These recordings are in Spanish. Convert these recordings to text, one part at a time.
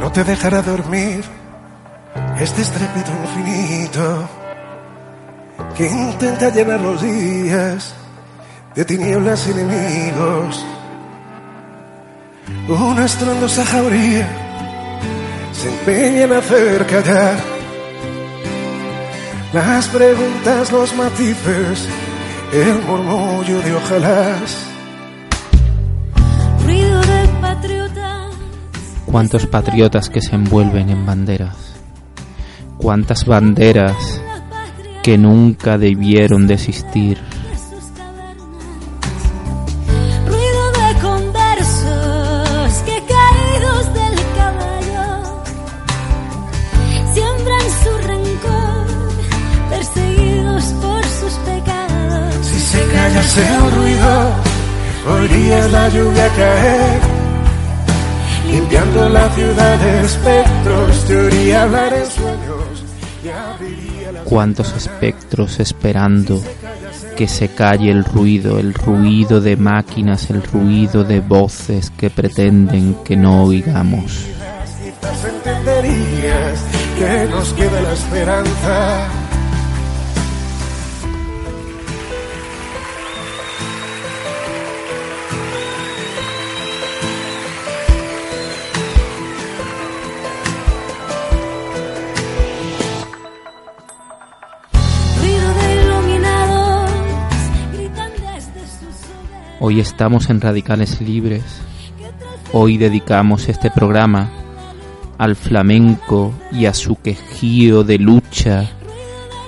No te dejará dormir este estrépito infinito que intenta llenar los días de tinieblas enemigos. Una estrondosa jauría se empeña en hacer callar las preguntas, los matices, el murmullo de ojalás. Cuántos patriotas que se envuelven en banderas. Cuántas banderas que nunca debieron desistir. de sus cavernas. Ruido de conversos que caídos del caballo siembran su rencor, perseguidos por sus pecados. Si se callase el ruido, oirías la lluvia caer, la ciudad de espectros, te oiría hablar en sueños Cuántos espectros esperando que se calle el ruido, el ruido de máquinas, el ruido de voces que pretenden que no oigamos. Quizás entenderías que nos queda la esperanza. Hoy estamos en Radicales Libres. Hoy dedicamos este programa al flamenco y a su quejío de lucha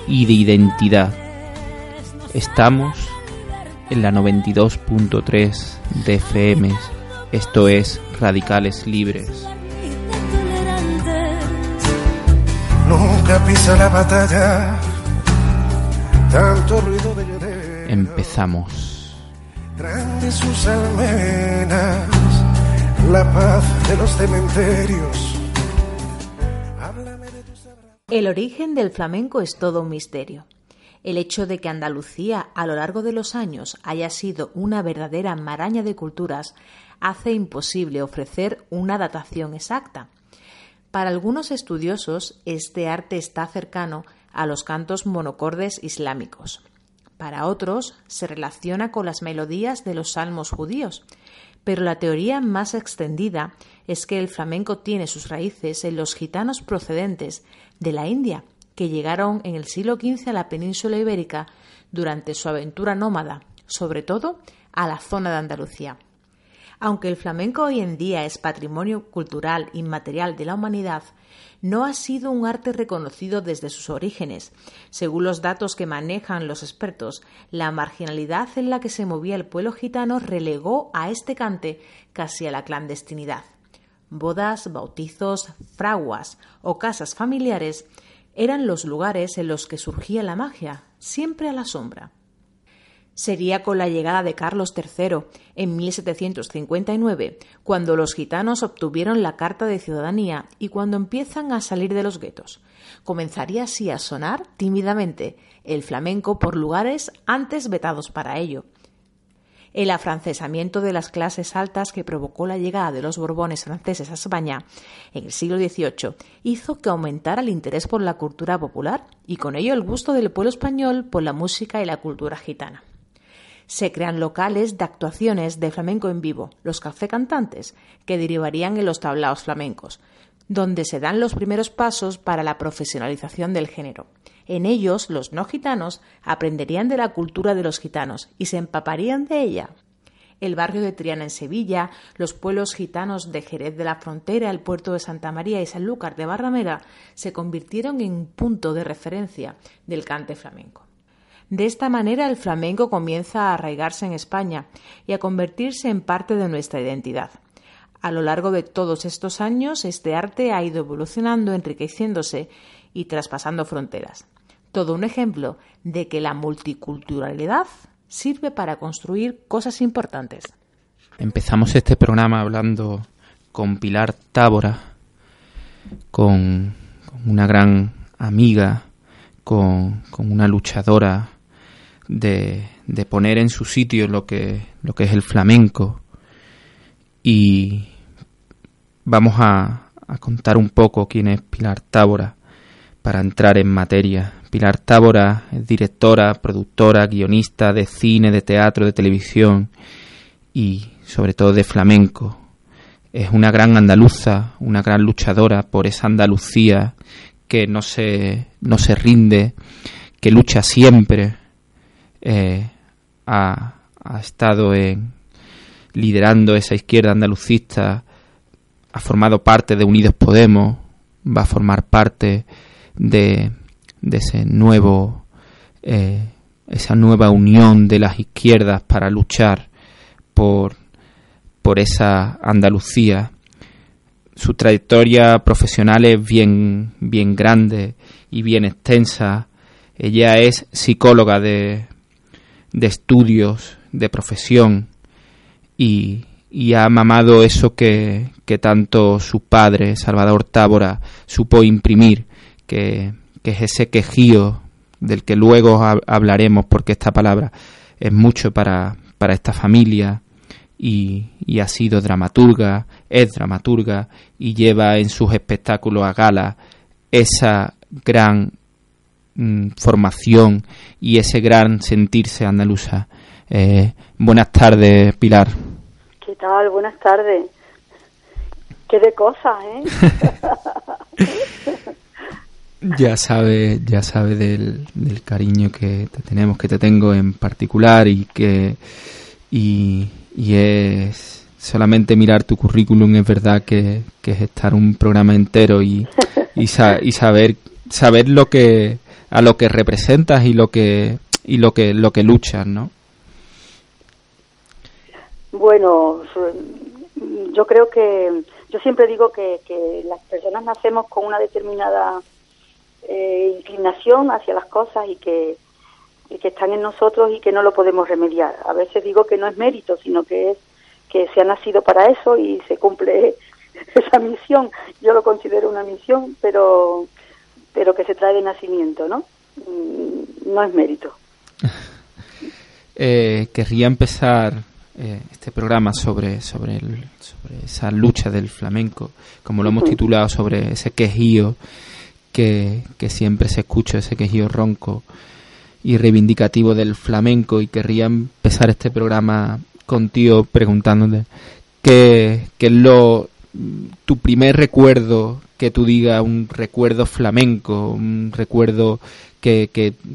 y de identidad. Estamos en la 92.3 de FM. Esto es Radicales Libres. Nunca pisa la batalla, tanto ruido de. Empezamos. El origen del flamenco es todo un misterio. El hecho de que Andalucía a lo largo de los años haya sido una verdadera maraña de culturas hace imposible ofrecer una datación exacta. Para algunos estudiosos, este arte está cercano a los cantos monocordes islámicos. Para otros, se relaciona con las melodías de los salmos judíos. Pero la teoría más extendida es que el flamenco tiene sus raíces en los gitanos procedentes de la India, que llegaron en el siglo XV a la península ibérica durante su aventura nómada, sobre todo a la zona de Andalucía. Aunque el flamenco hoy en día es patrimonio cultural inmaterial de la humanidad, no ha sido un arte reconocido desde sus orígenes. Según los datos que manejan los expertos, la marginalidad en la que se movía el pueblo gitano relegó a este cante casi a la clandestinidad. Bodas, bautizos, fraguas o casas familiares eran los lugares en los que surgía la magia, siempre a la sombra. Sería con la llegada de Carlos III en 1759 cuando los gitanos obtuvieron la Carta de Ciudadanía y cuando empiezan a salir de los guetos. Comenzaría así a sonar tímidamente el flamenco por lugares antes vetados para ello. El afrancesamiento de las clases altas que provocó la llegada de los Borbones franceses a España en el siglo XVIII hizo que aumentara el interés por la cultura popular y con ello el gusto del pueblo español por la música y la cultura gitana. Se crean locales de actuaciones de flamenco en vivo, los café cantantes, que derivarían en los tablaos flamencos, donde se dan los primeros pasos para la profesionalización del género. En ellos, los no gitanos aprenderían de la cultura de los gitanos y se empaparían de ella. El barrio de Triana en Sevilla, los pueblos gitanos de Jerez de la Frontera, el puerto de Santa María y Sanlúcar de Barrameda se convirtieron en un punto de referencia del cante flamenco. De esta manera el flamenco comienza a arraigarse en España y a convertirse en parte de nuestra identidad. A lo largo de todos estos años, este arte ha ido evolucionando, enriqueciéndose y traspasando fronteras. Todo un ejemplo de que la multiculturalidad sirve para construir cosas importantes. Empezamos este programa hablando con Pilar Tábora, con, una gran amiga, con, una luchadora de, poner en su sitio lo que, lo que es el flamenco. Y vamos a, a contar un poco quién es Pilar Tábora para entrar en materia. Pilar Tábora es directora, productora, guionista de cine, de teatro, de televisión y sobre todo de flamenco. Es una gran andaluza, una gran luchadora por esa Andalucía que no se, no se rinde, que lucha siempre. Eh, ha, estado en, liderando esa izquierda andalucista, ha formado parte de Unidos Podemos, va a formar parte de de ese nuevo, eh, esa nueva unión de las izquierdas para luchar por, por esa Andalucía. Su trayectoria profesional es bien, bien grande y bien extensa. Ella es psicóloga de, de estudios, de profesión y, y ha mamado eso que, que tanto su padre, Salvador Tábora, supo imprimir, que que es ese quejío del que luego hablaremos, porque esta palabra es mucho para, para esta familia y, ha sido dramaturga, es dramaturga y lleva en sus espectáculos a gala esa gran mm, formación y ese gran sentirse andaluza. Eh, buenas tardes, Pilar. ¿Qué tal? Buenas tardes. Qué de cosas, ¿eh? Ya sabe, ya sabe del, cariño que te tenemos, que te tengo en particular y que y, es solamente mirar tu currículum es verdad que, es estar un programa entero y, y, saber saber lo que a lo que representas y lo que y lo que lo que luchas, ¿no? Bueno, yo creo que yo siempre digo que, que las personas nacemos con una determinada eh, inclinación hacia las cosas y que, que están en nosotros y que no lo podemos remediar. A veces digo que no es mérito, sino que es que se ha nacido para eso y se cumple esa misión. Yo lo considero una misión, pero, pero que se trae de nacimiento, ¿no? Mm, no es mérito. eh, querría empezar eh, este programa sobre, sobre, el, sobre esa lucha del flamenco, como lo hemos titulado, sobre ese quejío que, siempre se escucha ese quejío ronco y reivindicativo del flamenco y querría empezar este programa contigo preguntándote qué, qué es lo tu primer recuerdo que tú digas un recuerdo flamenco, un recuerdo que,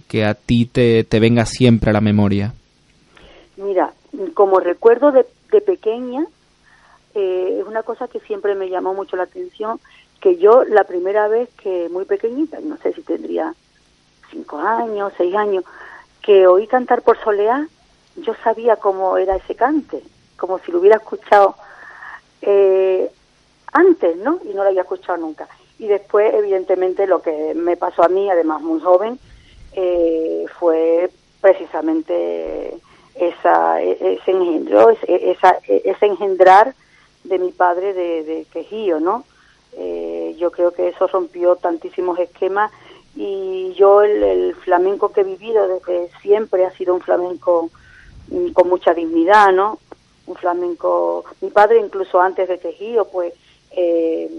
que, a ti te, te, venga siempre a la memoria. Mira, como recuerdo de, de pequeña, eh, es una cosa que siempre me llamó mucho la atención que yo la primera vez que muy pequeñita, no sé si tendría cinco años, seis años, que oí cantar por Soleá, yo sabía cómo era ese cante, como si lo hubiera escuchado eh, antes, ¿no? Y no lo había escuchado nunca. Y después, evidentemente, lo que me pasó a mí, además muy joven, eh, fue precisamente esa, e, ese engendro, esa, e, ese engendrar de mi padre de, de quejío, ¿no? Eh, yo creo que eso rompió tantísimos esquemas y yo el, flamenco que he vivido desde siempre ha sido un flamenco mm, con mucha dignidad, ¿no? Un flamenco, mi padre incluso antes de Tejío, pues, eh,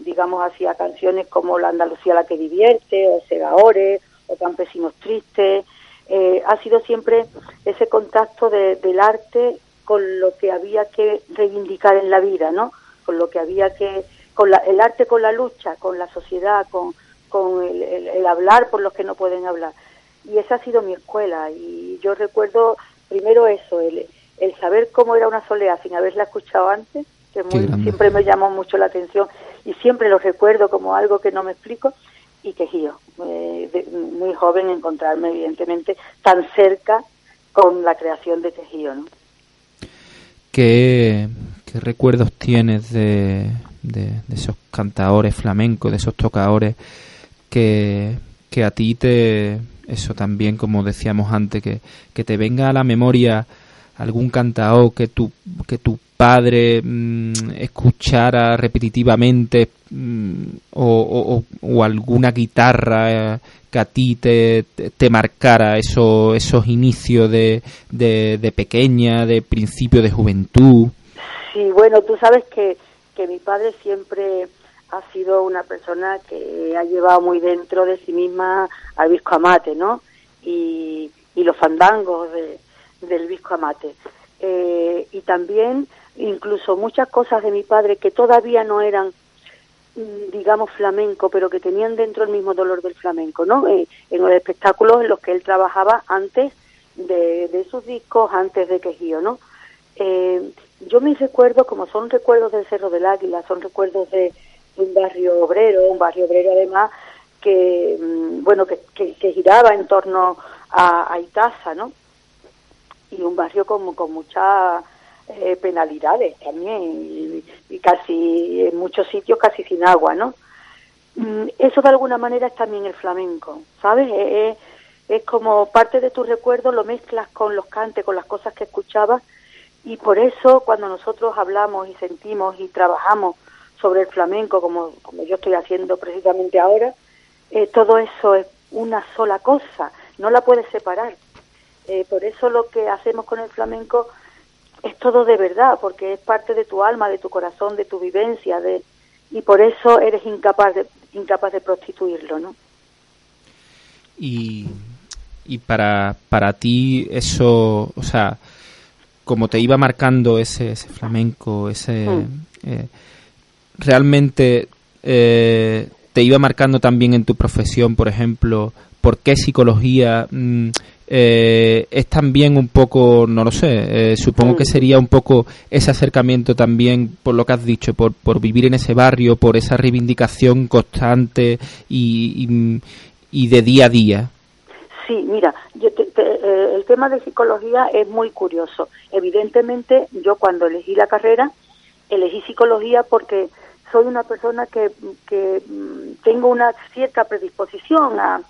digamos, hacía canciones como La Andalucía la que divierte, o Segaores, o Campesinos Tristes, eh, ha sido siempre ese contacto del arte con lo que había que reivindicar en la vida, ¿no? Con lo que había que con el arte con la lucha, con la sociedad, con, con el, hablar por los que no pueden hablar. Y esa ha sido mi escuela. Y yo recuerdo primero eso, el, el saber cómo era una soledad sin haberla escuchado antes, que siempre me llamó mucho la atención y siempre lo recuerdo como algo que no me explico y que yo, eh, muy joven, encontrarme evidentemente tan cerca con la creación de Tejío, ¿no? ¿Qué, ¿qué recuerdos tienes de, de, esos cantadores flamencos, de esos tocadores que, que a ti te, eso también, como decíamos antes, que, que te venga a la memoria algún cantao que tu, que tu padre mm, escuchara repetitivamente mm, o, o, alguna guitarra eh, que a ti te, te, marcara eso, esos inicios de, de, de, pequeña, de principio de juventud. Sí, bueno, tú sabes que, que mi padre siempre ha sido una persona que ha llevado muy dentro de sí misma al visco amate, ¿no? Y, y los fandangos de, del Visco Amate. Eh, y también incluso muchas cosas de mi padre que todavía no eran mm, digamos flamenco, pero que tenían dentro el mismo dolor del flamenco, ¿no? Eh, en los espectáculos en los que él trabajaba antes de, de sus discos, antes de Quejío, ¿no? Eh, yo mis recuerdos, como son recuerdos del Cerro del Águila, son recuerdos de, un barrio obrero, un barrio obrero además que, mm, bueno, que, giraba en torno a, a Itaza, ¿no? Y un barrio con, con muchas eh, penalidades también y, casi en muchos sitios casi sin agua, ¿no? Mm, eso de alguna manera es también el flamenco, ¿sabes? Es, como parte de tu recuerdo, lo mezclas con los cantes, con las cosas que escuchabas y por eso cuando nosotros hablamos y sentimos y trabajamos sobre el flamenco, como, como yo estoy haciendo precisamente ahora, eh, todo eso es una sola cosa, no la puedes separar. Eh, por eso lo que hacemos con el flamenco es todo de verdad, porque es parte de tu alma, de tu corazón, de tu vivencia, de y por eso eres incapaz de incapaz de prostituirlo, ¿no? Y, y para, para ti eso, o sea, como te iba marcando ese, ese flamenco, ese mm. eh, realmente eh, te iba marcando también en tu profesión, por ejemplo, por qué psicología mm, eh, es también un poco, no lo sé, eh, supongo que mm. sería un poco ese acercamiento también, por lo que has dicho, por, por vivir en ese barrio, por esa reivindicación constante y, y, de día a día. Sí, mira, eh, el tema de psicología es muy curioso. Evidentemente, yo cuando elegí la carrera, elegí psicología porque soy una persona que, que mm, tengo una cierta predisposición a,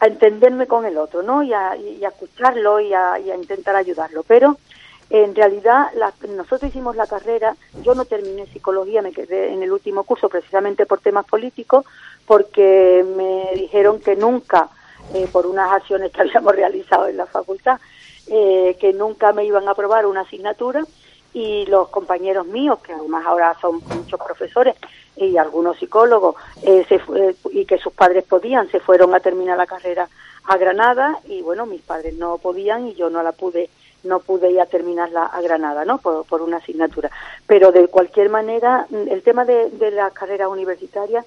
a entenderme con el otro, ¿no? Y a, escucharlo y a, intentar ayudarlo. Pero en realidad nosotros hicimos la carrera, yo no terminé psicología, me quedé en el último curso precisamente por temas políticos, porque me dijeron que nunca, eh, por unas acciones que habíamos realizado en la facultad, eh, que nunca me iban a aprobar una asignatura y los compañeros míos, que además ahora son muchos profesores, y algunos psicólogos eh, se, y que sus padres podían, se fueron a terminar la carrera a Granada y bueno, mis padres no podían y yo no la pude no pude ir a terminarla a Granada, ¿no? Por, por una asignatura. Pero de cualquier manera, el tema de, de la carrera universitaria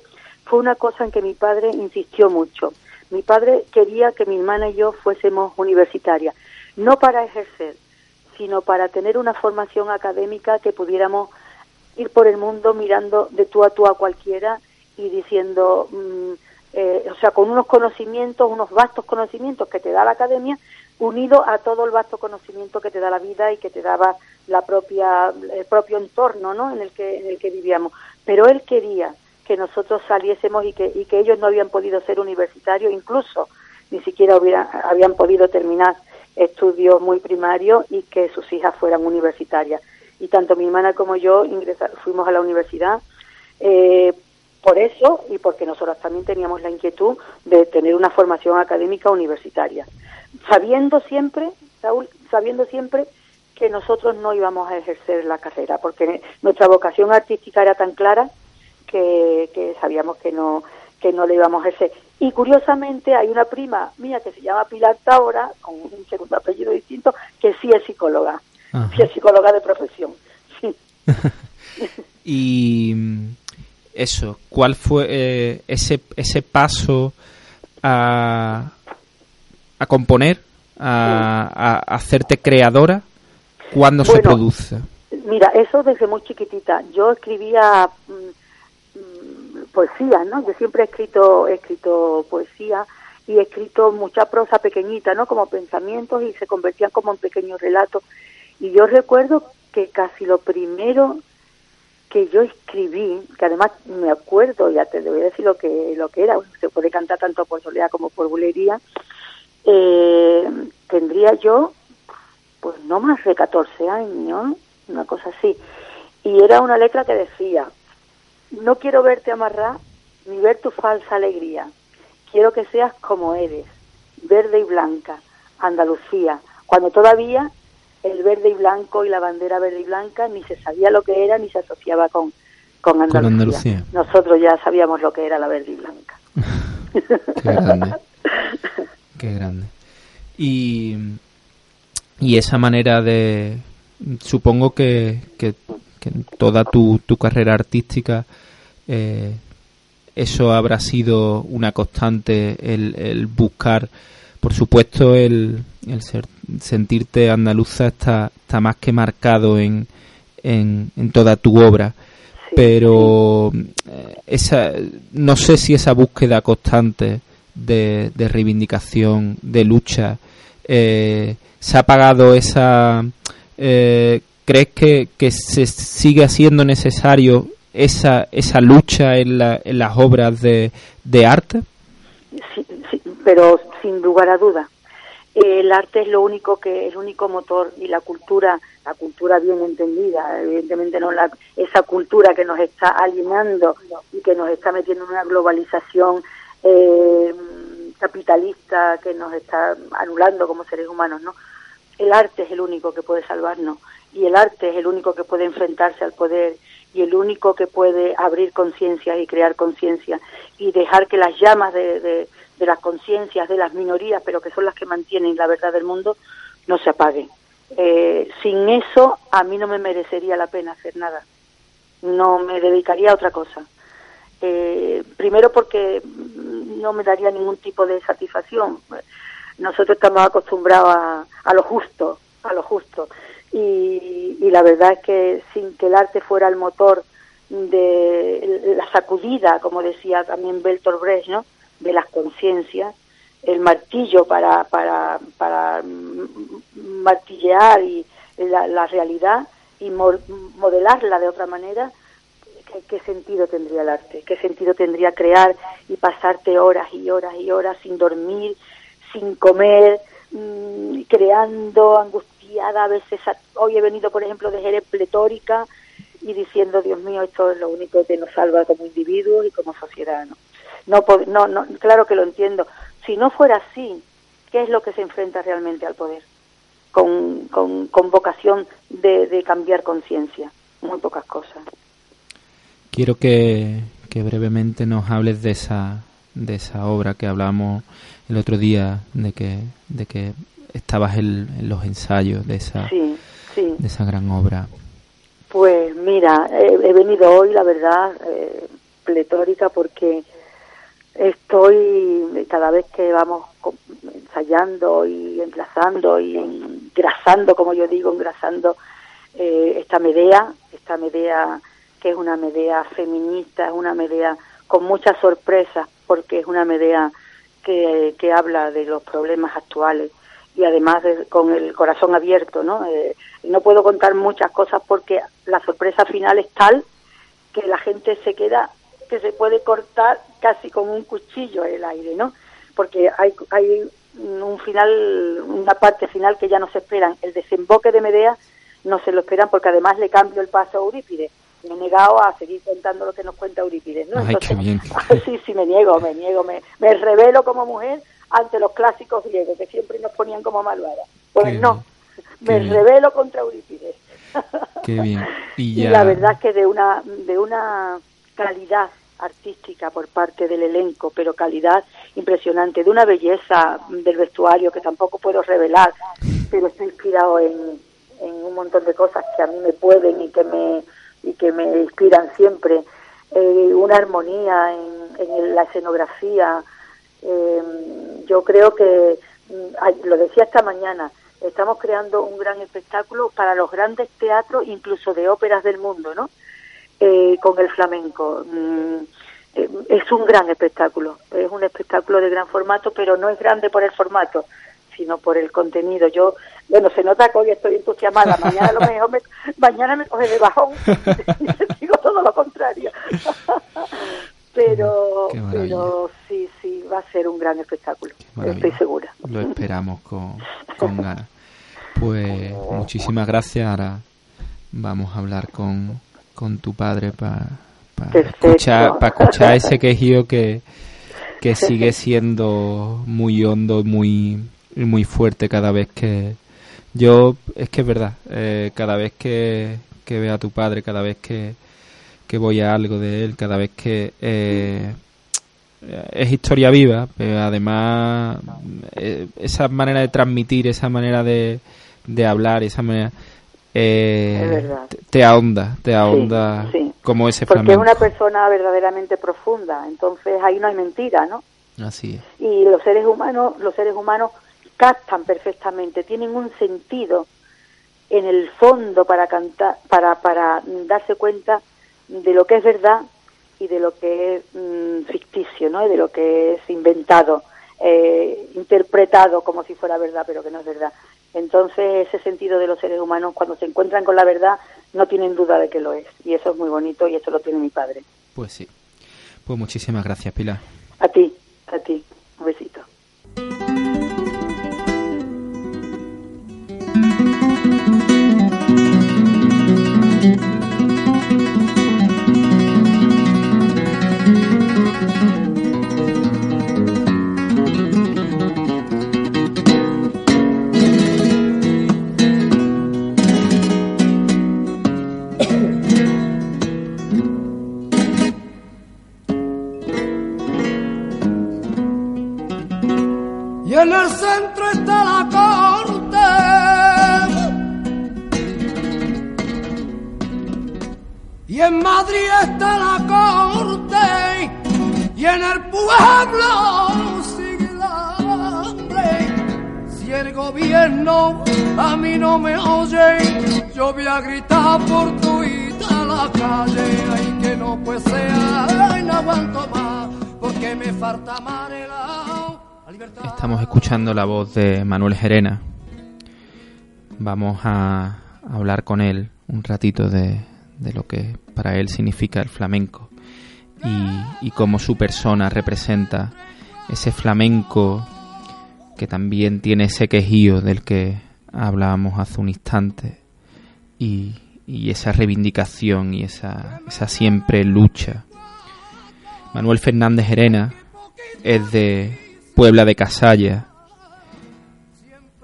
fue una cosa en que mi padre insistió mucho. Mi padre quería que mi hermana y yo fuésemos universitarias, no para ejercer, sino para tener una formación académica que pudiéramos ir por el mundo mirando de tú a tú a cualquiera y diciendo, mm, eh, o sea, con unos conocimientos, unos vastos conocimientos que te da la academia, unido a todo el vasto conocimiento que te da la vida y que te daba la propia, el propio entorno ¿no? en, el que, en el que vivíamos. Pero él quería que nosotros saliésemos y que, y que ellos no habían podido ser universitarios, incluso ni siquiera hubieran, habían podido terminar estudios muy primarios y que sus hijas fueran universitarias. Y tanto mi hermana como yo fuimos a la universidad eh, por eso y porque nosotros también teníamos la inquietud de tener una formación académica universitaria, sabiendo siempre, Saúl, sabiendo siempre que nosotros no íbamos a ejercer la carrera, porque nuestra vocación artística era tan clara que, que sabíamos que no que no le íbamos a ejercer. Y curiosamente hay una prima mía que se llama Pilar Taura, con un segundo apellido distinto, que sí es psicóloga psicóloga de profesión. y eso, ¿cuál fue eh, ese, ese paso a, a componer, a, hacerte creadora? ¿Cuándo se produce? Mira, eso desde muy chiquitita. Yo escribía mm, mm, poesía, ¿no? Yo siempre he escrito, he escrito poesía y he escrito mucha prosa pequeñita, ¿no? Como pensamientos y se convertían como en pequeños relatos. Y yo recuerdo que casi lo primero que yo escribí, que además me acuerdo, ya te voy a decir lo que, lo que era, se puede cantar tanto por soledad como por bulería, eh, tendría yo, pues no más de 14 años, una cosa así, y era una letra que decía, no quiero verte amarrar ni ver tu falsa alegría, quiero que seas como eres, verde y blanca, Andalucía, cuando todavía el verde y blanco y la bandera verde y blanca ni se sabía lo que era ni se asociaba con, con Andalucía. Nosotros ya sabíamos lo que era la verde y blanca. Qué grande. Qué grande. Y, y esa manera de... Supongo que, que, toda tu, tu carrera artística eh, eso habrá sido una constante, el, el buscar por supuesto, el, el ser, sentirte andaluza está, está más que marcado en, en, toda tu obra. Pero eh, esa, no sé si esa búsqueda constante de, de reivindicación, de lucha, eh, se ha pagado esa... Eh, ¿Crees que, que se sigue haciendo necesario esa, esa lucha en, la, en las obras de, de arte? Sí, sí, pero sin lugar a duda. El arte es lo único que el único motor y la cultura, la cultura bien entendida, evidentemente no la, esa cultura que nos está alienando y que nos está metiendo en una globalización eh, capitalista que nos está anulando como seres humanos, ¿no? El arte es el único que puede salvarnos y el arte es el único que puede enfrentarse al poder y el único que puede abrir conciencia y crear conciencia y dejar que las llamas de de las conciencias de las minorías, pero que son las que mantienen la verdad del mundo, no se apaguen. Eh, sin eso, a mí no me merecería la pena hacer nada. No me dedicaría a otra cosa. Eh, primero porque no me daría ningún tipo de satisfacción. Nosotros estamos acostumbrados a lo justo, a lo justo. Y, y, la verdad es que sin que el arte fuera el motor de la sacudida, como decía también Bertolt Brecht, ¿no? de las conciencias, el martillo para, para, para martillear y la, realidad y modelarla de otra manera, ¿qué, sentido tendría el arte? ¿Qué sentido tendría crear y pasarte horas y horas y horas sin dormir, sin comer, mm, creando angustiada a veces? Hoy he venido, por ejemplo, de Jerez pletórica y diciendo, Dios mío, esto es lo único que nos salva como individuos y como sociedad, ¿no? No, no, no, claro que lo entiendo. Si no fuera así, ¿qué es lo que se enfrenta realmente al poder? Con, con, vocación de, de cambiar conciencia. Muy pocas cosas. Quiero que, que brevemente nos hables de esa, de esa obra que hablamos el otro día, de que, de que estabas en, los ensayos de esa, de esa gran obra. Pues mira, he, venido hoy, la verdad, eh, pletórica porque Estoy, cada vez que vamos ensayando y engrasando y engrasando, como yo digo, engrasando eh, esta Medea, esta Medea que es una Medea feminista, es una Medea con muchas sorpresas, porque es una Medea que, que habla de los problemas actuales y además con el corazón abierto, ¿no? Eh, no puedo contar muchas cosas porque la sorpresa final es tal que la gente se queda que se puede cortar casi con un cuchillo el aire, ¿no? Porque hay, hay un final, una parte final que ya no se esperan. El desemboque de Medea no se lo esperan porque además le cambio el paso a Eurípides. Me he negado a seguir contando lo que nos cuenta Eurípides, ¿no? Ay, qué bien. sí, sí, me niego, me niego, me, me revelo como mujer ante los clásicos griegos que siempre nos ponían como malvadas. Pues no, me revelo contra Eurípides. Qué bien. Y, y, la verdad es que de una, de una calidad artística por parte del elenco, pero calidad impresionante, de una belleza del vestuario que tampoco puedo revelar, pero estoy inspirado en, un montón de cosas que a mí me pueden y que me, y que me inspiran siempre. Eh, una armonía en, la escenografía. Eh, yo creo que, mm, lo decía esta mañana, estamos creando un gran espectáculo para los grandes teatros, incluso de óperas del mundo, ¿no? Eh, con el flamenco. Mm, eh, es un gran espectáculo, es un espectáculo de gran formato, pero no es grande por el formato, sino por el contenido. Yo, bueno, se nota que hoy estoy entusiasmada, mañana lo mejor me, mañana me coge de bajón y digo todo lo contrario. pero, pero sí, sí, va a ser un gran espectáculo, estoy segura. Lo esperamos con, con ganas. Pues muchísimas gracias. Ahora vamos a hablar con, con tu padre para escuchar, para escuchar ese quejío que, que sigue siendo muy hondo y muy, muy fuerte cada vez que... Yo, es que es verdad, eh, cada vez que, que veo a tu padre, cada vez que, que voy a algo de él, cada vez que... Eh, es historia viva, pero además eh, esa manera de transmitir, esa manera de, de hablar, esa manera eh, te, ahonda, te ahonda como ese Porque es una persona verdaderamente profunda, entonces ahí no hay mentira, ¿no? Así es. Y los seres humanos, los seres humanos captan perfectamente, tienen un sentido en el fondo para cantar, para, para darse cuenta de lo que es verdad y de lo que es mm, ficticio, ¿no? Y de lo que es inventado, eh, interpretado como si fuera verdad, pero que no es verdad. Entonces, ese sentido de los seres humanos, cuando se encuentran con la verdad, no tienen duda de que lo es. Y eso es muy bonito y eso lo tiene mi padre. Pues sí. Pues muchísimas gracias, Pilar. A ti, a ti. Un besito. Escuchando la voz de Manuel Gerena. Vamos a hablar con él un ratito de, lo que para él significa el flamenco y, y cómo su persona representa ese flamenco que también tiene ese quejío del que hablábamos hace un instante y, y esa reivindicación y esa, esa siempre lucha. Manuel Fernández Herena es de Puebla de Casalla.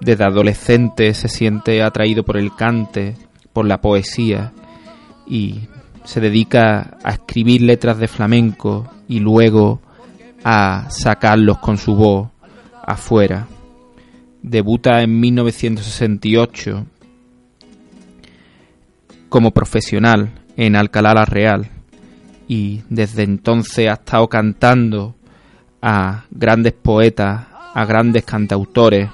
Desde adolescente se siente atraído por el cante, por la poesía y se dedica a escribir letras de flamenco y luego a sacarlos con su voz afuera. Debuta en 1968 como profesional en Alcalá la Real y desde entonces ha estado cantando a grandes poetas, a grandes cantautores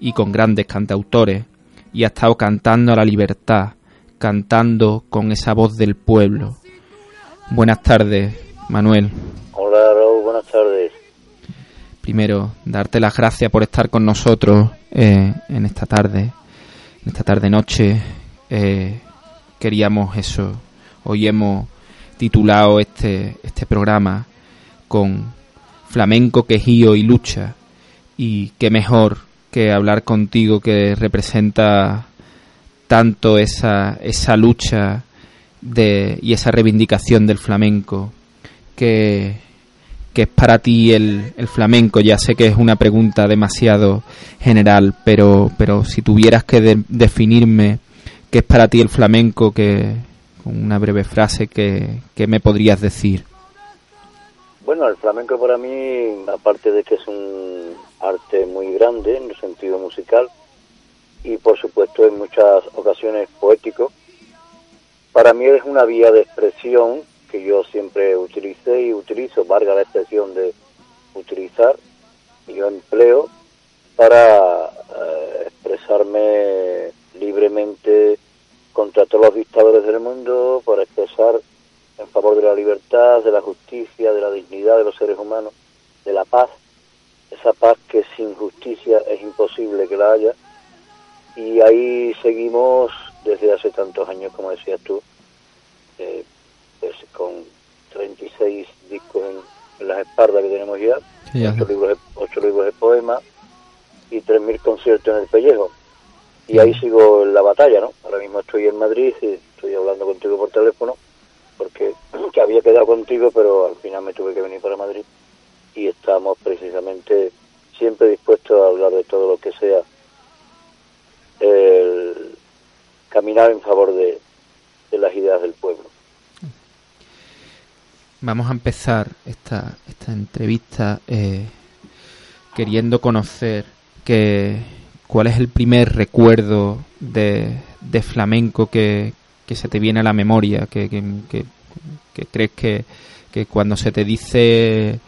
y con grandes cantautores y ha estado cantando a la libertad, cantando con esa voz del pueblo. Buenas tardes, Manuel. Hola, Raúl, buenas tardes. Primero, darte las gracias por estar con nosotros eh, en esta tarde, en esta tarde-noche. Eh, queríamos eso. Hoy hemos titulado este, este programa con flamenco, quejío y lucha. Y qué mejor que hablar contigo que representa tanto esa, esa lucha de, y esa reivindicación del flamenco que, que es para ti el, el, flamenco. Ya sé que es una pregunta demasiado general, pero, pero si tuvieras que definirme qué es para ti el flamenco, que, con una breve frase que, me podrías decir. Bueno, el flamenco para mí, aparte de que es un arte muy grande en el sentido musical y por supuesto en muchas ocasiones poético, para mí es una vía de expresión que yo siempre utilicé y utilizo, valga la expresión de utilizar, y yo empleo para eh, expresarme libremente contra todos los dictadores del mundo, por expresar en favor de la libertad, de la justicia, de la dignidad de los seres humanos, de la paz, esa paz que sin justicia es imposible que la haya. Y ahí seguimos desde hace tantos años, como decías tú, eh, pues con 36 discos en, las espaldas que tenemos ya, ocho, libros de, ocho libros de poemas y 3.000 conciertos en el pellejo. Y ahí sigo en la batalla, ¿no? Ahora mismo estoy en Madrid y estoy hablando contigo por teléfono porque que había quedado contigo, pero al final me tuve que venir para Madrid y estamos precisamente siempre dispuestos a hablar de todo lo que sea el caminar en favor de, las ideas del pueblo. Vamos a empezar esta, esta entrevista eh, queriendo conocer que, cuál es el primer recuerdo de, de flamenco que, que, se te viene a la memoria, que, que, que crees que, que cuando se te dice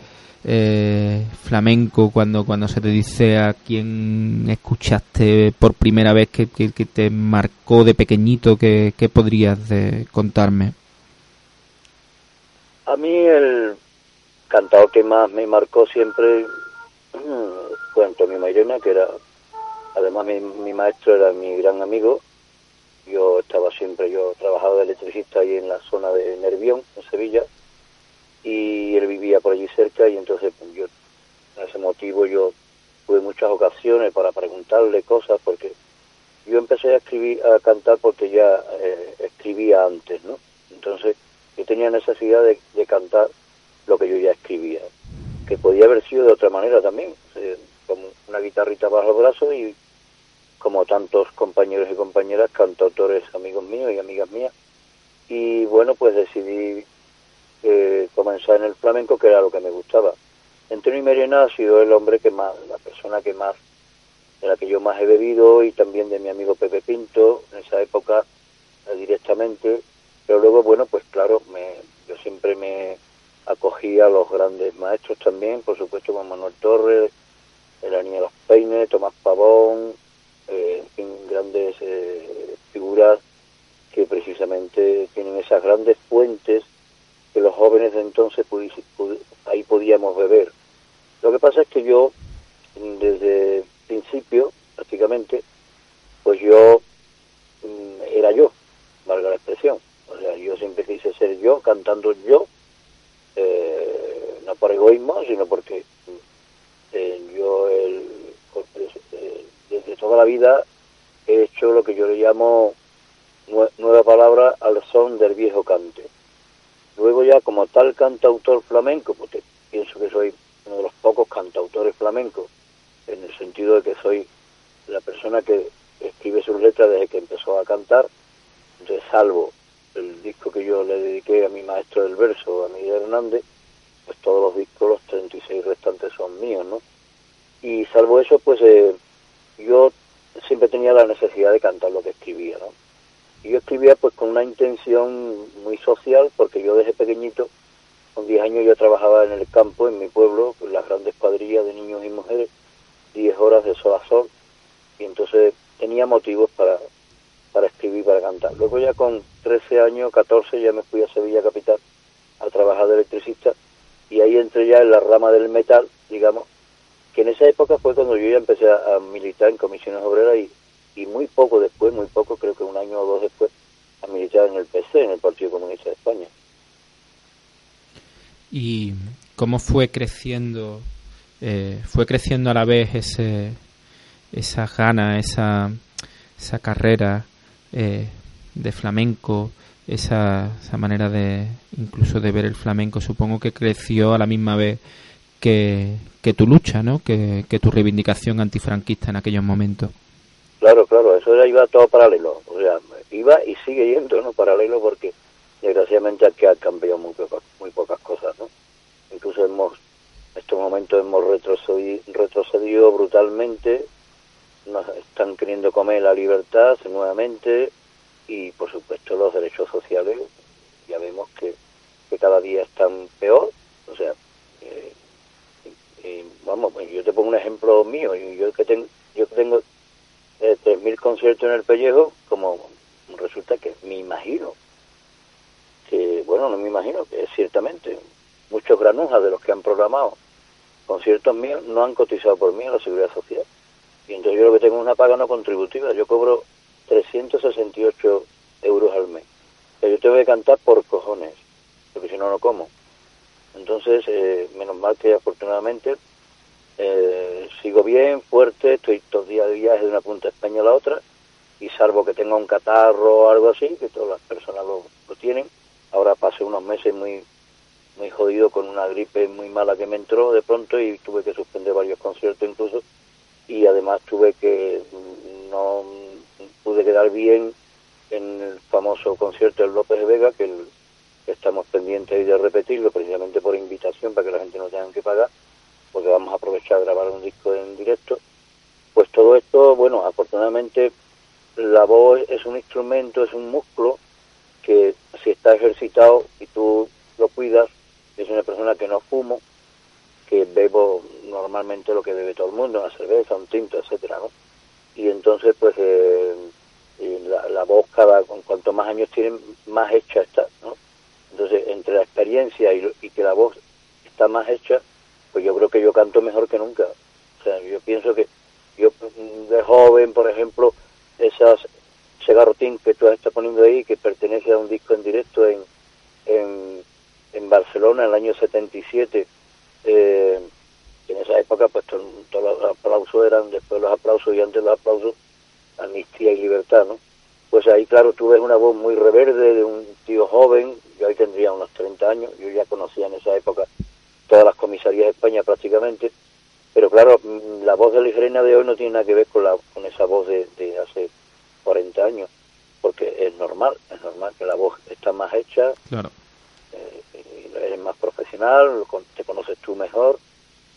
eh, flamenco, cuando, cuando se te dice a quién escuchaste por primera vez que, que, te marcó de pequeñito, ¿qué, podrías de contarme? A mí el cantado que más me marcó siempre mm, fue Antonio Mairena, que era, además mi, mi maestro era mi gran amigo. Yo estaba siempre, yo trabajaba de electricista ahí en la zona de Nervión, en Sevilla, y él vivía por allí cerca y entonces pues, yo, a ese motivo yo tuve muchas ocasiones para preguntarle cosas porque yo empecé a escribir, a cantar porque ya eh, escribía antes, ¿no? Entonces yo tenía necesidad de, cantar lo que yo ya escribía, que podía haber sido de otra manera también, como una guitarrita bajo el brazo y como tantos compañeros y compañeras, cantautores, amigos míos y amigas mías. Y bueno, pues decidí eh, comenzar en el flamenco, que era lo que me gustaba. Antonio Merena ha sido el hombre que más, la persona que más, de la que yo más he bebido y también de mi amigo Pepe Pinto, en esa época eh, directamente, pero luego, bueno, pues claro, me, yo siempre me acogí a los grandes maestros también, por supuesto con Manuel Torres, Elanía Los Peines, Tomás Pavón, eh, en grandes eh, figuras que precisamente tienen esas grandes fuentes que los jóvenes de entonces ahí podíamos beber. Lo que pasa es que yo, desde principio, prácticamente, pues yo mm, era yo, valga la expresión. O sea, yo siempre quise ser yo, cantando yo, eh, no por egoísmo, sino porque eh, yo el, toda la vida he hecho lo que yo le llamo nueva palabra al son del viejo cante. Luego ya como tal cantautor flamenco, porque pienso que soy uno de los pocos cantautores flamencos, en el sentido de que soy la persona que escribe sus letras desde que empezó a cantar, entonces salvo el disco que yo le dediqué a mi maestro del verso, a Miguel Hernández, pues todos los discos, los 36 restantes son míos, ¿no? Y salvo eso, pues eh, yo siempre tenía la necesidad de cantar lo que escribía, ¿no? Y yo escribía pues con una intención muy social, porque yo desde pequeñito, con 10 años yo trabajaba en el campo, en mi pueblo, con las grandes cuadrillas de niños y mujeres, 10 horas de sol a sol, y entonces tenía motivos para, para escribir, para cantar. Luego ya con 13 años, 14, ya me fui a Sevilla Capital a trabajar de electricista, y ahí entré ya en la rama del metal, digamos, que en esa época fue cuando yo ya empecé a militar en comisiones obreras y y muy poco después, muy poco, creo que un año o dos después, a militar en el PC, en el Partido Comunista de España. ¿Y cómo fue creciendo, eh, fue creciendo a la vez ese, esa gana, esa, esa carrera eh, de flamenco, esa, esa manera de incluso de ver el flamenco? Supongo que creció a la misma vez que, que tu lucha, ¿no? Que, que tu reivindicación antifranquista en aquellos momentos. Claro, claro, eso era, iba todo paralelo. O sea, iba y sigue yendo, ¿no? Paralelo porque desgraciadamente aquí ha cambiado muy pocas, muy pocas cosas, ¿no? Incluso hemos, en estos momentos hemos retrocedido, retrocedido brutalmente, nos están queriendo comer la libertad nuevamente y, por supuesto, los derechos sociales ya vemos que, que cada día están peor. O sea, eh, vamos, pues yo te pongo un ejemplo mío. Yo que tengo, yo tengo eh, 3.000 conciertos en el pellejo, como resulta que me imagino, que bueno, no me imagino, que es ciertamente muchos granujas de los que han programado conciertos míos no han cotizado por mí a la Seguridad Social. Y entonces yo lo que tengo es una paga no contributiva. Yo cobro 368 euros al mes. Pero yo tengo que cantar por cojones, porque si no, no como. Entonces, eh, menos mal que afortunadamente eh, sigo bien, fuerte, estoy todos días de viaje de una punta de España a la otra, y salvo que tenga un catarro o algo así, que todas las personas lo, tienen, ahora pasé unos meses muy muy jodido con una gripe muy mala que me entró de pronto y tuve que suspender varios conciertos incluso y además tuve que no pude quedar bien en el famoso concierto del López de Vega que estamos pendientes de repetirlo precisamente por invitación para que la gente no tenga que pagar porque vamos a aprovechar a grabar un disco en directo pues todo esto bueno afortunadamente la voz es un instrumento, es un músculo que si está ejercitado y tú lo cuidas, es una persona que no fumo, que bebo normalmente lo que bebe todo el mundo, una cerveza, un tinto, etcétera, ¿no? Y entonces, pues, eh, la, voz cada, cuanto más años tienen, más hecha está, ¿no? Entonces, entre la experiencia y, y que la voz está más hecha, pues yo creo que yo canto mejor que nunca. O sea, yo pienso que yo de joven, por ejemplo, esas, ese garrotín que tú estás poniendo ahí, que pertenece a un disco en directo en, en, en Barcelona en el año 77. Eh, en esa época, pues todos los aplausos eran, después los aplausos y antes los aplausos, amnistía y libertad, ¿no? Pues ahí, claro, tú ves una voz muy reverde de un tío joven, yo ahí tendría unos 30 años, yo ya conocía en esa época todas las comisarías de España prácticamente, pero claro, mm, la voz de Ligerena de hoy no tiene nada que ver con, la, con esa voz de, hace 40 años, porque es normal, es normal que la voz está más hecha, claro. Eh, eres más profesional, te conoces tú mejor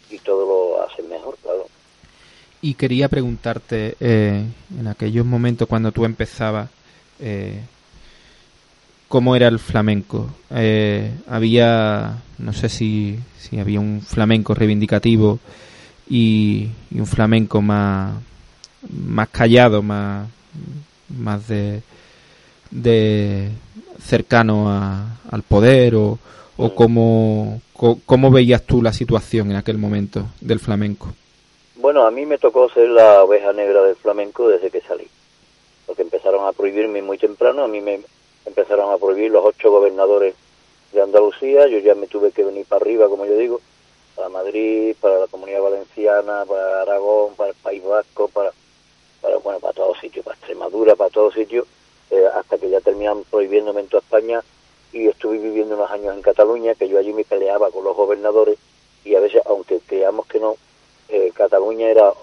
y todo lo haces mejor. Y quería preguntarte, eh, en aquellos momentos cuando tú empezabas, eh, ¿cómo era el flamenco? había, no sé si, si había un flamenco reivindicativo y, un flamenco más, más callado, más, más de, de cercano al poder o, o cómo, cómo, veías tú la situación en aquel momento del flamenco? Bueno, a mí me tocó ser la oveja negra del flamenco desde que salí, porque empezaron a prohibirme muy temprano, a mí me empezaron a prohibir los ocho gobernadores de Andalucía, yo ya me tuve que venir para arriba, como yo digo, para Madrid, para la Comunidad Valenciana, para Aragón, para el País Vasco, para, para bueno, para todos sitios, para Extremadura, para todos sitios, eh, hasta que ya terminan prohibiéndome en toda España. Y estuve viviendo unos años en Cataluña, que yo allí me peleaba con los gobernadores y a veces, aunque creamos que no, eh, Cataluña era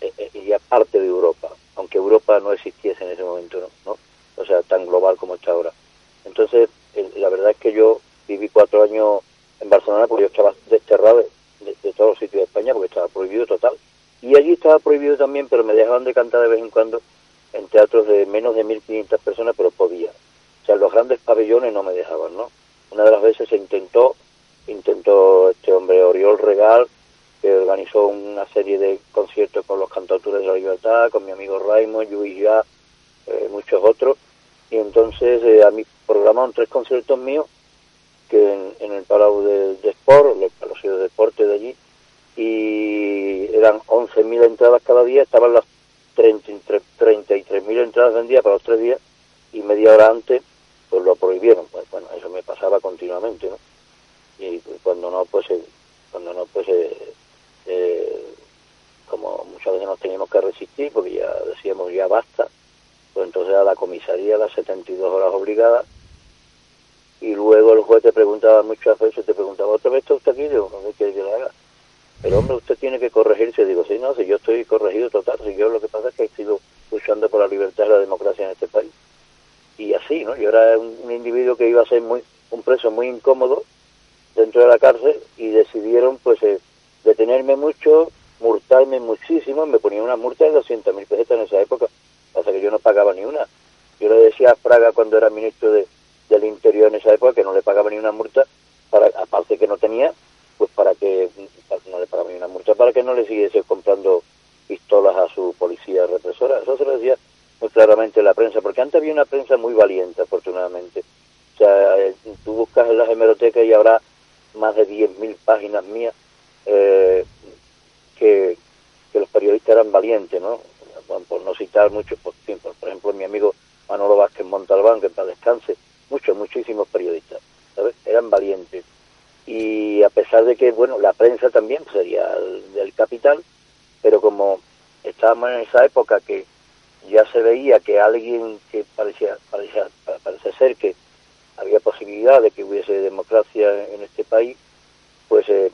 eh, parte de Europa, aunque Europa no existiese en ese momento, ¿no? ¿no? O sea, tan global como está ahora. Entonces, la verdad es que yo viví cuatro años en Barcelona porque yo estaba desterrado de, todos los sitios de España porque estaba prohibido total. Y allí estaba prohibido también, pero me dejaban de cantar de vez en cuando en teatros de menos de 1.500 personas, pero podía. O sea, los grandes pabellones no me dejaban, ¿no? Una de las veces se intentó, intentó este hombre Oriol Regal, que organizó una serie de conciertos con los cantautores de la libertad, con mi amigo Raymond, Luis Ya, eh, muchos otros, y entonces eh, a mí programaron tres conciertos míos que en, el Palau de, de Sport, el Palacio de Deporte de allí, y eran 11.000 entradas cada día, estaban las 33.000 entradas vendía para los tres días, y media hora antes pues lo prohibieron. Pues bueno, eso me pasaba continuamente, ¿no? Y cuando no, pues, eh, cuando no, pues, eh, eh, como muchas veces nos teníamos que resistir, porque ya decíamos ya basta, pues entonces a la comisaría las 72 horas obligadas, y luego el juez te preguntaba muchas veces, te preguntaba, ¿otra vez está usted aquí? Digo, no quiere que le haga. Pero hombre, usted tiene que corregirse. Digo, sí, no, si yo estoy corregido total, si yo lo que pasa es que he sido luchando por la libertad y la democracia en este país. Y así, ¿no? Yo era un, individuo que iba a ser muy un preso muy incómodo dentro de la cárcel y decidieron, pues, eh, detenerme mucho, multarme muchísimo, me ponían una multa de 200 mil pesetas en esa época, hasta que yo no pagaba ni una. Yo le decía a Fraga cuando era ministro de, del Interior en esa época que no le pagaba ni una multa, para aparte que no tenía, pues para que no le pagaba ni una multa, para que no le siguiese comprando pistolas a su policía represora. Eso se lo decía muy claramente la prensa, porque antes había una prensa muy valiente, afortunadamente. O sea, eh, tú buscas en las hemerotecas y habrá más de 10.000 páginas mías eh, que, los periodistas eran valientes, ¿no? Por, no citar muchos, por, por, ejemplo, mi amigo Manolo Vázquez Montalbán, que para descanse, muchos, muchísimos periodistas, ¿sabes? Eran valientes. Y a pesar de que, bueno, la prensa también sería del capital, pero como estábamos en esa época que ya se veía que alguien que parecía, parecía, parece ser que había posibilidad de que hubiese democracia en este país, pues eh,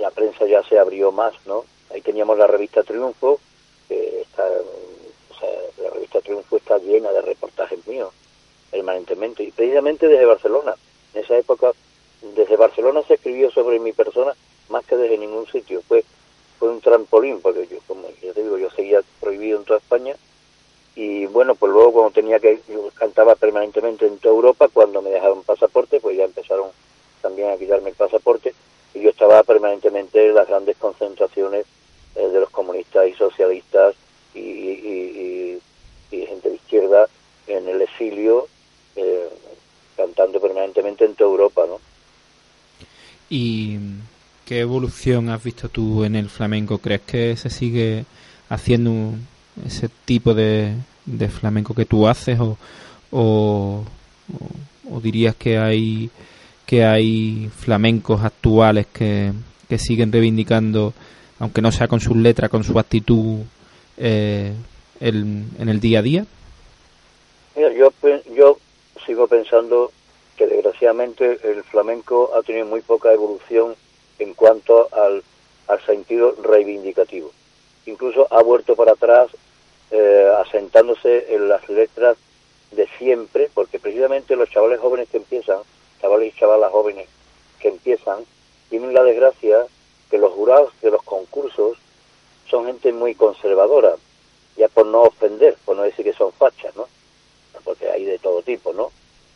la prensa ya se abrió más, ¿no? Ahí teníamos la revista Triunfo, que está, o sea, la revista Triunfo está llena de reportajes míos, permanentemente, y precisamente desde Barcelona. En esa época, desde Barcelona se escribió sobre mi persona más que desde ningún sitio. Fue, fue un trampolín, porque yo, como ya te digo, yo seguía prohibido en toda España, y bueno, pues luego cuando tenía que, yo cantaba permanentemente en toda Europa, cuando me dejaron pasaporte, pues ya empezaron también a quitarme el pasaporte, y yo estaba permanentemente en las grandes concentraciones eh, de los comunistas y socialistas y, gente de izquierda en el exilio, eh, cantando permanentemente en toda Europa, ¿no? ¿Y qué evolución has visto tú en el flamenco? ¿Crees que se sigue haciendo ese tipo de, de flamenco que tú haces o, o, o dirías que hay que hay flamencos actuales que, que siguen reivindicando, aunque no sea con sus letras, con su actitud eh, en el día a día? Mira, yo, yo sigo pensando que desgraciadamente el flamenco ha tenido muy poca evolución en cuanto al, al sentido reivindicativo. Incluso ha vuelto para atrás eh, asentándose en las letras de siempre, porque precisamente los chavales jóvenes que empiezan chavales y chavalas jóvenes que empiezan, tienen la desgracia que los jurados de los concursos son gente muy conservadora, ya por no ofender, por no decir que son fachas, ¿no? Porque hay de todo tipo, ¿no?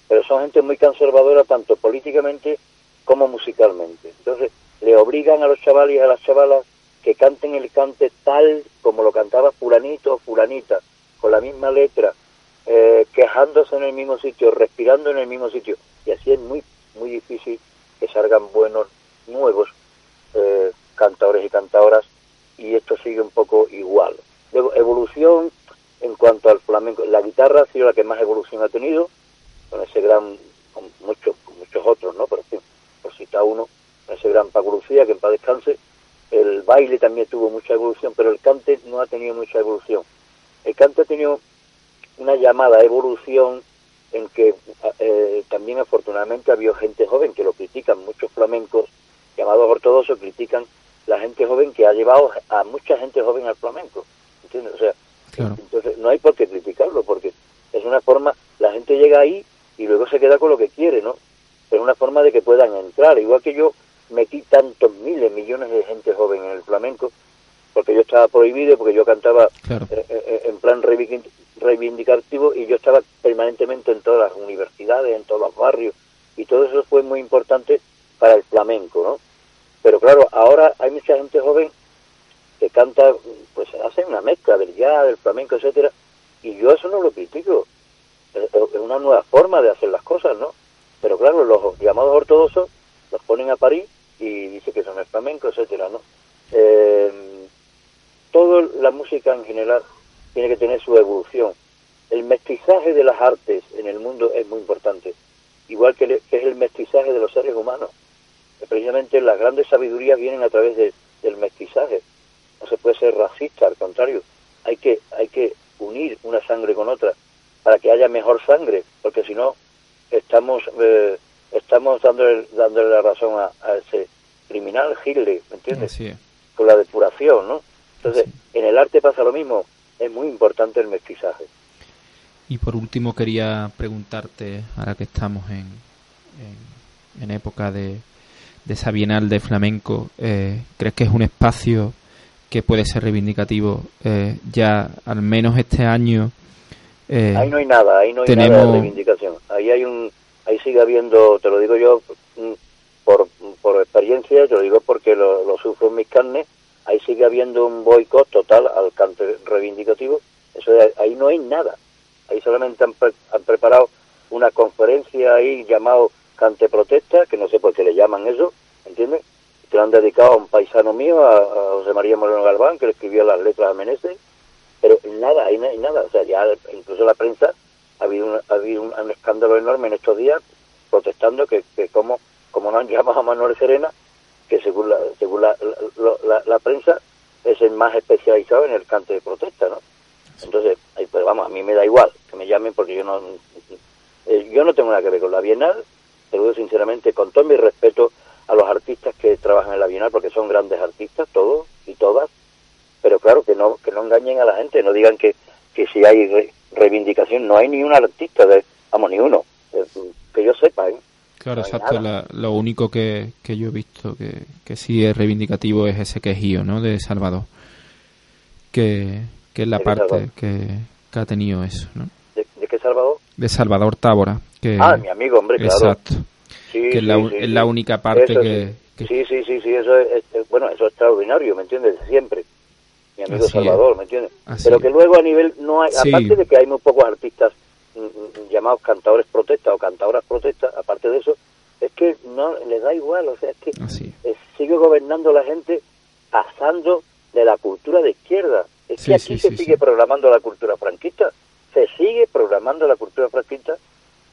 Pero son gente muy conservadora tanto políticamente como musicalmente. Entonces, le obligan a los chavales y a las chavalas que canten el cante tal como lo cantaba fulanito o fulanita, con la misma letra, eh, quejándose en el mismo sitio, respirando en el mismo sitio y así es muy muy difícil que salgan buenos nuevos eh, cantadores y cantadoras y esto sigue un poco igual. Luego, evolución en cuanto al flamenco. La guitarra ha sido la que más evolución ha tenido, con ese gran, con muchos, muchos otros, ¿no? Por, ejemplo, por citar uno, con ese gran Paco Lucía, que en paz descanse. El baile también tuvo mucha evolución, pero el cante no ha tenido mucha evolución. El cante ha tenido una llamada evolución en que eh, también afortunadamente había gente joven que lo critican, muchos flamencos llamados ortodoxos critican la gente joven que ha llevado a mucha gente joven al flamenco, ¿entiendes? O sea, entonces no hay por qué criticarlo porque es una forma, la gente llega ahí y luego se queda con lo que quiere, ¿no? Es una forma de que puedan entrar, igual que yo metí tantos miles, millones de gente joven en el flamenco, porque yo estaba prohibido, porque yo cantaba eh, eh, en plan reivindicativo y yo estaba permanentemente en todas las universidades, en todos los barrios, y todo eso fue muy importante para el flamenco, ¿no? Pero claro, ahora hay mucha gente joven que canta, pues hace una mezcla del jazz, del flamenco, etcétera, y yo eso no lo critico. Es una nueva forma de hacer las cosas, ¿no? Pero claro, los llamados ortodoxos los ponen a París y dice que son el flamenco, etcétera, ¿no? Eh, toda la música en general tiene que tener su evolución. El mestizaje de las artes en el mundo es muy importante, igual que, es el mestizaje de los seres humanos. Precisamente las grandes sabidurías vienen a través del mestizaje. No se puede ser racista, al contrario, hay que, hay que unir una sangre con otra para que haya mejor sangre, porque si no estamos eh, estamos dándole, dándole la razón a, ese criminal Hitler, ¿me entiendes? Con la depuración, ¿no? Entonces, en el arte pasa lo mismo, es muy importante el mestizaje. Y por último quería preguntarte, ahora que estamos en, en, época de, de esa Bienal de Flamenco, eh, ¿crees que es un espacio que puede ser reivindicativo eh, ya al menos este año? Eh, ahí no hay nada, ahí no hay nada de reivindicación. Ahí hay un, ahí sigue habiendo, te lo digo yo por, por experiencia, te lo digo porque lo, lo sufro en mis carnes, ahí sigue habiendo un boicot total al cante reivindicativo, eso ahí no hay nada, ahí solamente han, preparado una conferencia ahí llamado cante protesta, que no sé por qué le llaman eso, ¿entiendes? que lo han dedicado a un paisano mío, a, José María Moreno Galván, que le escribió las letras a Meneses, pero nada, hay, nada, o sea, ya incluso la prensa ha habido un, ha habido un, escándalo enorme en estos días protestando que, que como, como no han llamado a Manuel Serena, que según la, según la, la, prensa es el más especializado en el cante de protesta, ¿no? Entonces, pues vamos, a mí me da igual que me llamen porque yo no eh, yo no tengo nada que ver con la Bienal, te lo digo sinceramente, con todo mi respeto a los artistas que trabajan en la Bienal, porque son grandes artistas, todos y todas, pero claro, que no que no engañen a la gente, no digan que, que si hay reivindicación, no hay ni un artista, de, vamos, ni uno, que yo sepa, ¿eh? Claro, exacto. lo único que, que, yo he visto que, que sí es reivindicativo es ese quejío, ¿no? De Salvador. Que, que es la parte que, que, ha tenido eso, ¿no? ¿De, qué Salvador? De Salvador Tábora. Que, ah, mi amigo, hombre, claro. Exacto. que es, la, es la, única parte que, Sí, sí, sí, sí, eso es, bueno, eso es extraordinario, ¿me entiendes? Siempre. Mi amigo Salvador, ¿me entiendes? Pero que luego a nivel, no hay, aparte de que hay muy pocos artistas llamados cantadores protestas o cantadoras protestas, aparte de eso, es que no les da igual, o sea, es que sigue gobernando la gente pasando de la cultura de izquierda. Es que aquí se sigue programando la cultura franquista, se sigue programando la cultura franquista,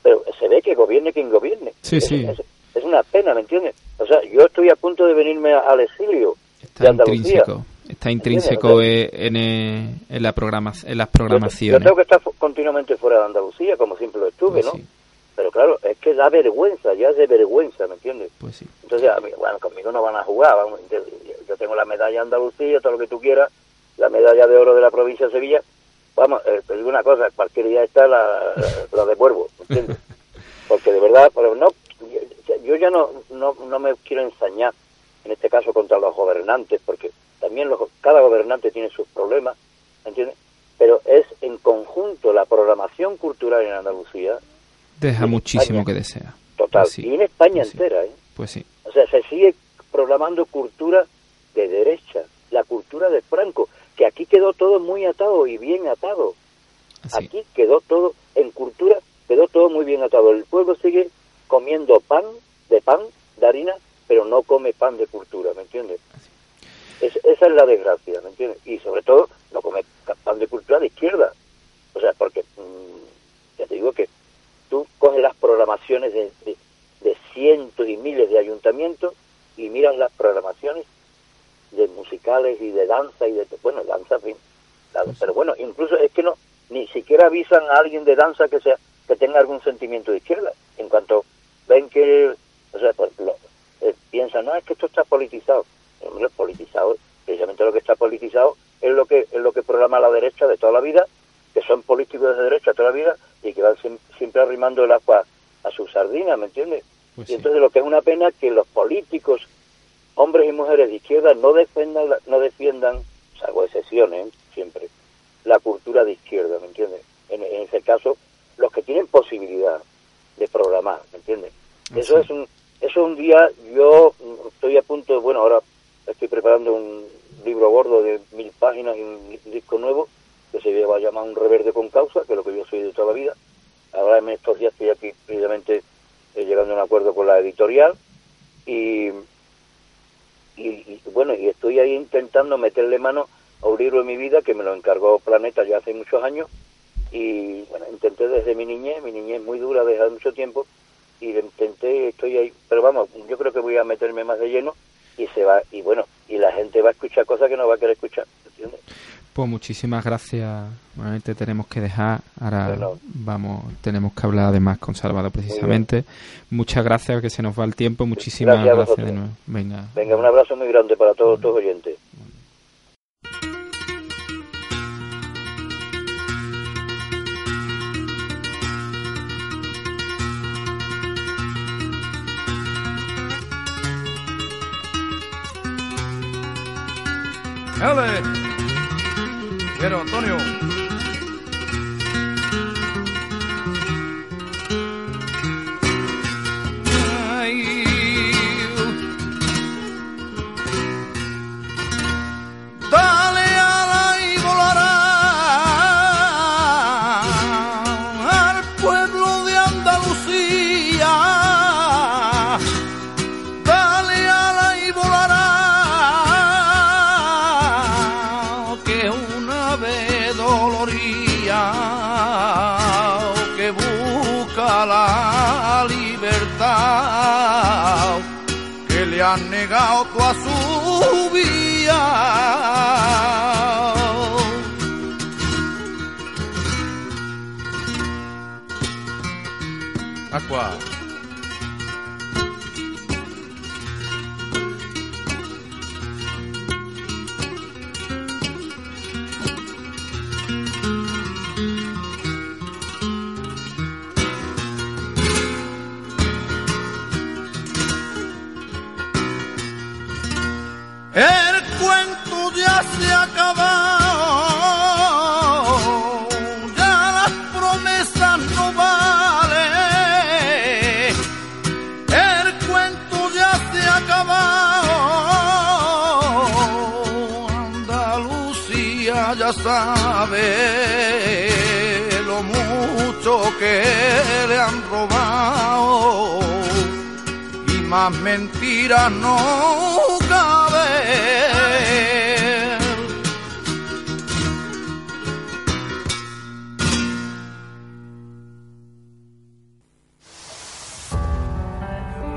pero se ve que gobierne quien gobierne. Sí, sí. Es, una pena, ¿me entiendes? O sea, yo estoy a punto de venirme al exilio Está de Andalucía. Intrínseco. Está intrínseco en, en, la programa, en las programaciones. Yo, tengo que estar continuamente fuera de Andalucía, como siempre lo estuve, pues ¿no? Pero claro, es que da vergüenza, ya es de vergüenza, ¿me entiendes? Pues sí. Entonces, a mí, bueno, conmigo no van a jugar. yo tengo la medalla de Andalucía, todo lo que tú quieras, la medalla de oro de la provincia de Sevilla. Vamos, eh, te digo una cosa, cualquier día está la, la, de Cuervo, ¿me entiendes? Porque de verdad, pero no, yo ya no, no, no me quiero ensañar, en este caso contra los gobernantes, porque también los, cada gobernante tiene sus problemas, ¿entiendes? Pero es en conjunto la programación cultural en Andalucía. Deja muchísimo que desea. Total, pues y en España pues entera, ¿eh? Pues sí. O sea, se sigue programando cultura de derecha, la cultura de Franco, que aquí quedó todo muy atado y bien atado. Aquí quedó todo, en cultura quedó todo muy bien atado. El pueblo sigue comiendo pan, de pan, de harina, pero no come pan de cultura, ¿me entiendes? Esa es la desgracia, ¿me entiendes? Y sobre todo, no comer pan de cultura de izquierda. O sea, porque mm, ya te digo que tú coges las programaciones de, de, cientos y miles de ayuntamientos y miras las programaciones de musicales y de danza y de bueno danza fin pero bueno incluso es que no ni siquiera avisan a alguien de danza que sea que tenga algún sentimiento de izquierda en cuanto ven que o sea por, eh, piensan no es que esto está politizado hombre, politizado, precisamente lo que está politizado es lo que es lo que programa la derecha de toda la vida, que son políticos de derecha toda la vida y que van siempre arrimando el agua a sus sardinas, ¿me entiendes? Pues y entonces lo que es una pena es que los políticos, hombres y mujeres de izquierda, no defiendan, no defiendan, salvo excepciones, siempre, la cultura de izquierda, ¿me entiendes? En, ese caso, los que tienen posibilidad de programar, ¿me entiendes? Eso es un eso un día yo estoy a punto de, bueno, ahora estoy preparando un libro gordo de mil páginas y un disco nuevo que se va a llamar Un reverde con causa, que es lo que yo soy de toda la vida. Ahora en estos días estoy aquí precisamente eh, llegando a un acuerdo con la editorial y, y, bueno, y estoy ahí intentando meterle mano a un libro de mi vida que me lo encargó Planeta ya hace muchos años y bueno, intenté desde mi niñez, mi niñez muy dura desde hace mucho tiempo y intenté, estoy ahí, pero vamos, yo creo que voy a meterme más de lleno y se va y bueno y la gente va a escuchar cosas que no va a querer escuchar ¿entiendes? pues muchísimas gracias. Nuevamente tenemos que dejar. Ahora vamos tenemos que hablar además con Salvador precisamente. Muchas gracias que se nos va el tiempo. Muchísimas gracias, de nuevo. Venga. Venga un abrazo muy grande para todos tus oyentes L. Quiero Antonio. Han negado toda su vida. Aqua. Más mentiras no cabe.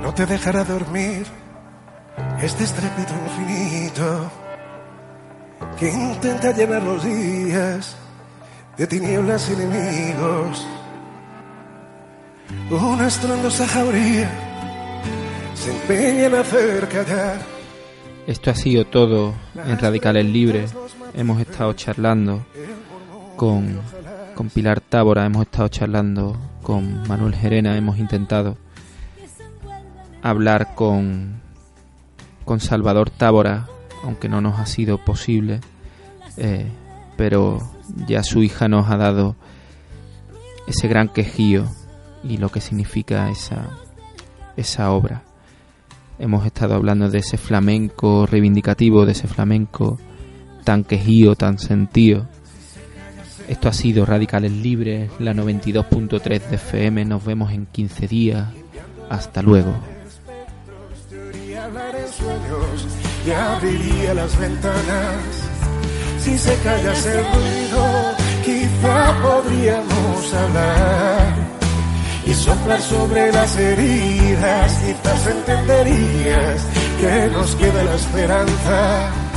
No te dejará dormir este estrépito infinito que intenta llenar los días de tinieblas enemigos. Una estrondosa jauría Esto ha sido todo en Radicales Libres. Hemos estado charlando con, con Pilar Tábora, hemos estado charlando con Manuel Gerena, hemos intentado hablar con, con Salvador Tábora, aunque no nos ha sido posible, eh, pero ya su hija nos ha dado ese gran quejío y lo que significa esa, esa obra. Hemos estado hablando de ese flamenco reivindicativo, de ese flamenco tan quejío, tan sentido. Esto ha sido Radicales Libres, la 92.3 de FM. Nos vemos en 15 días. Hasta luego. Si se callase el ruido, quizá podríamos hablar y soplar sobre las heridas. Quizás entenderías que nos queda la esperanza.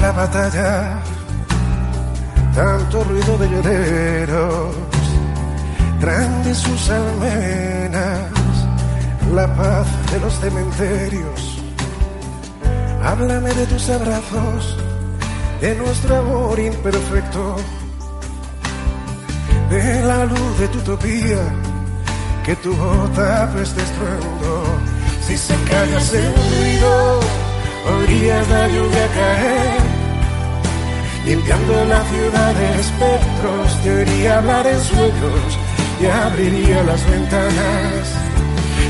La batalla, tanto ruido de lloreros, traen de sus almenas la paz de los cementerios. Háblame de tus abrazos, de nuestro amor imperfecto, de la luz de tu utopía, que tu bota este estruendo. Si se callase el ruido, oirías la lluvia caer, limpiando la ciudad de espectros, te oiría hablar en sueños y abriría las ventanas.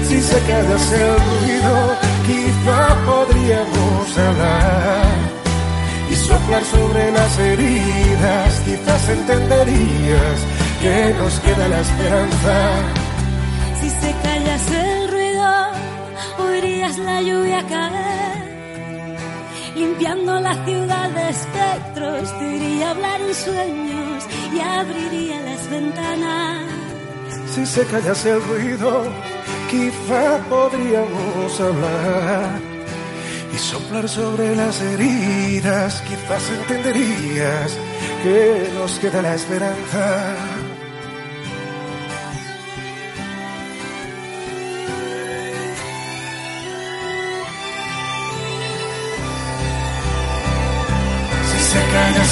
Si se callase el ruido, quizá podríamos hablar y soplar sobre las heridas, quizás entenderías que nos queda la esperanza. Si se callase el ruido, oirías la lluvia caer. Limpiando la ciudad de espectros, te iría a hablar en sueños y abriría las ventanas. Si se callase el ruido, quizá podríamos hablar y soplar sobre las heridas, quizás entenderías que nos queda la esperanza.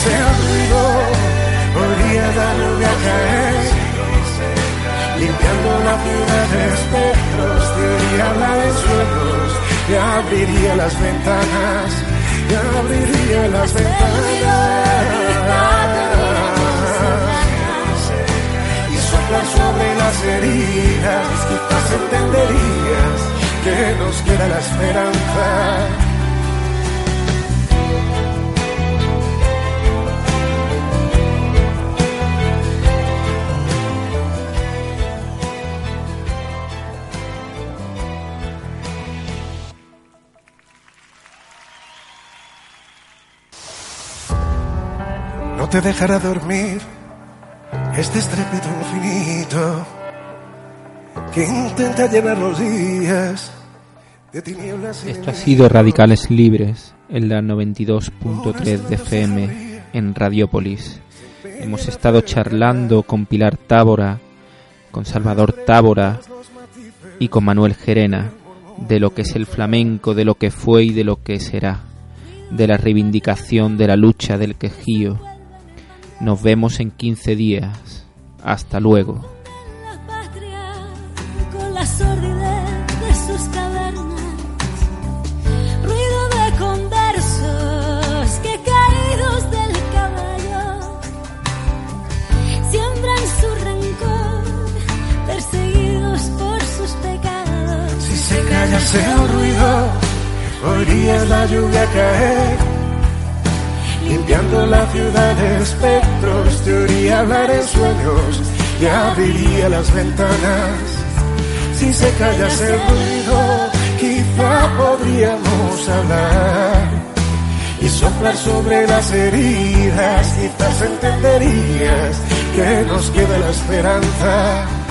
Se callase el ruido, podría lluvia a caer limpiando la ciudad de espectros, te iría a hablar en sueños, te abriría las ventanas. y abriría las ventanas y soplar sobre las heridas, quizás entenderías que nos queda la esperanza. Te dejará dormir este estrépito infinito que intenta llenar los días de tinieblas. Esto ha sido Radicales Libres en la 92.3 de FM en Radiópolis. Hemos estado charlando con Pilar Tábora, con Salvador Tábora y con Manuel Gerena de lo que es el flamenco, de lo que fue y de lo que será, de la reivindicación, de la lucha, del quejío nos vemos en 15 días. Hasta luego. La patria con la sordidez de sus cavernas, ruido de conversos que caídos del caballo siembran su rencor, perseguidos por sus pecados. Si se callase el ruido, oirías la lluvia caer limpiando la ciudad de espectros, te oiría hablar en sueños y abriría las ventanas. Si se callase el ruido, quizá podríamos hablar y soplar sobre las heridas, quizás entenderías que nos queda la esperanza.